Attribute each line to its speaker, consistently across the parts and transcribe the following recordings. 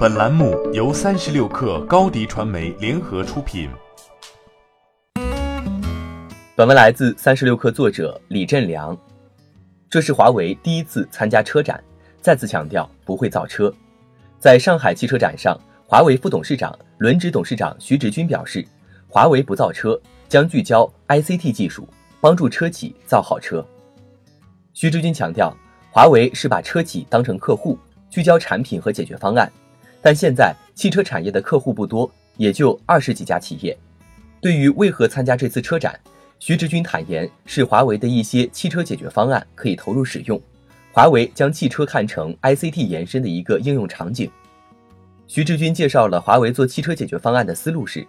Speaker 1: 本栏目由三十六氪高低传媒联合出品。
Speaker 2: 本文来自三十六氪作者李振良。这是华为第一次参加车展，再次强调不会造车。在上海汽车展上，华为副董事长、轮值董事长徐直军表示，华为不造车，将聚焦 ICT 技术，帮助车企造好车。徐直军强调，华为是把车企当成客户，聚焦产品和解决方案。但现在汽车产业的客户不多，也就二十几家企业。对于为何参加这次车展，徐直军坦言是华为的一些汽车解决方案可以投入使用。华为将汽车看成 ICT 延伸的一个应用场景。徐志军介绍了华为做汽车解决方案的思路是：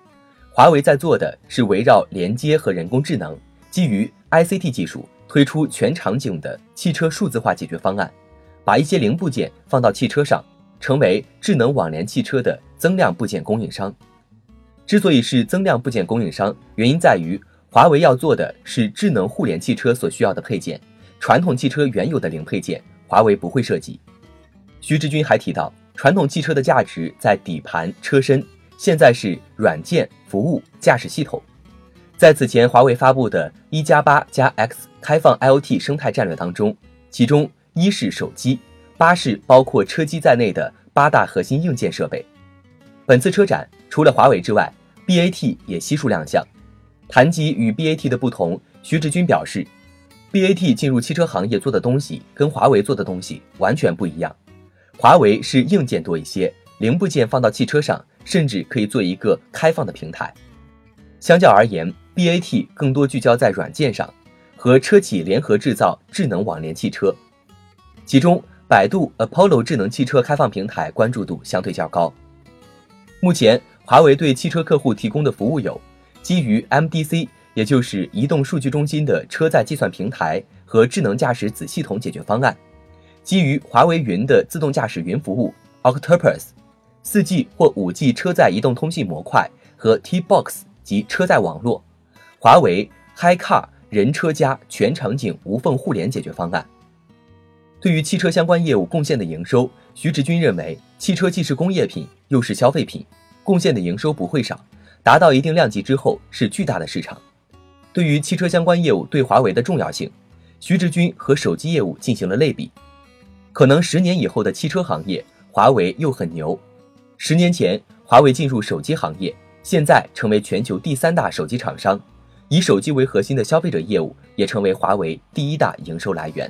Speaker 2: 华为在做的是围绕连接和人工智能，基于 ICT 技术推出全场景的汽车数字化解决方案，把一些零部件放到汽车上。成为智能网联汽车的增量部件供应商。之所以是增量部件供应商，原因在于华为要做的是智能互联汽车所需要的配件，传统汽车原有的零配件，华为不会涉及。徐志军还提到，传统汽车的价值在底盘、车身，现在是软件、服务、驾驶系统。在此前华为发布的一加八加 X 开放 IoT 生态战略当中，其中一是手机。八是包括车机在内的八大核心硬件设备。本次车展除了华为之外，BAT 也悉数亮相。谈及与 BAT 的不同，徐志军表示，BAT 进入汽车行业做的东西跟华为做的东西完全不一样。华为是硬件多一些，零部件放到汽车上，甚至可以做一个开放的平台。相较而言，BAT 更多聚焦在软件上，和车企联合制造智能网联汽车，其中。百度 Apollo 智能汽车开放平台关注度相对较高。目前，华为对汽车客户提供的服务有基于 MDC，也就是移动数据中心的车载计算平台和智能驾驶子系统解决方案；基于华为云的自动驾驶云服务 Octopus；4G 或 5G 车载移动通信模块和 T-Box 及车载网络；华为 HiCar 人车家全场景无缝互联解决方案。对于汽车相关业务贡献的营收，徐直军认为，汽车既是工业品又是消费品，贡献的营收不会少，达到一定量级之后是巨大的市场。对于汽车相关业务对华为的重要性，徐直军和手机业务进行了类比。可能十年以后的汽车行业，华为又很牛。十年前，华为进入手机行业，现在成为全球第三大手机厂商，以手机为核心的消费者业务也成为华为第一大营收来源。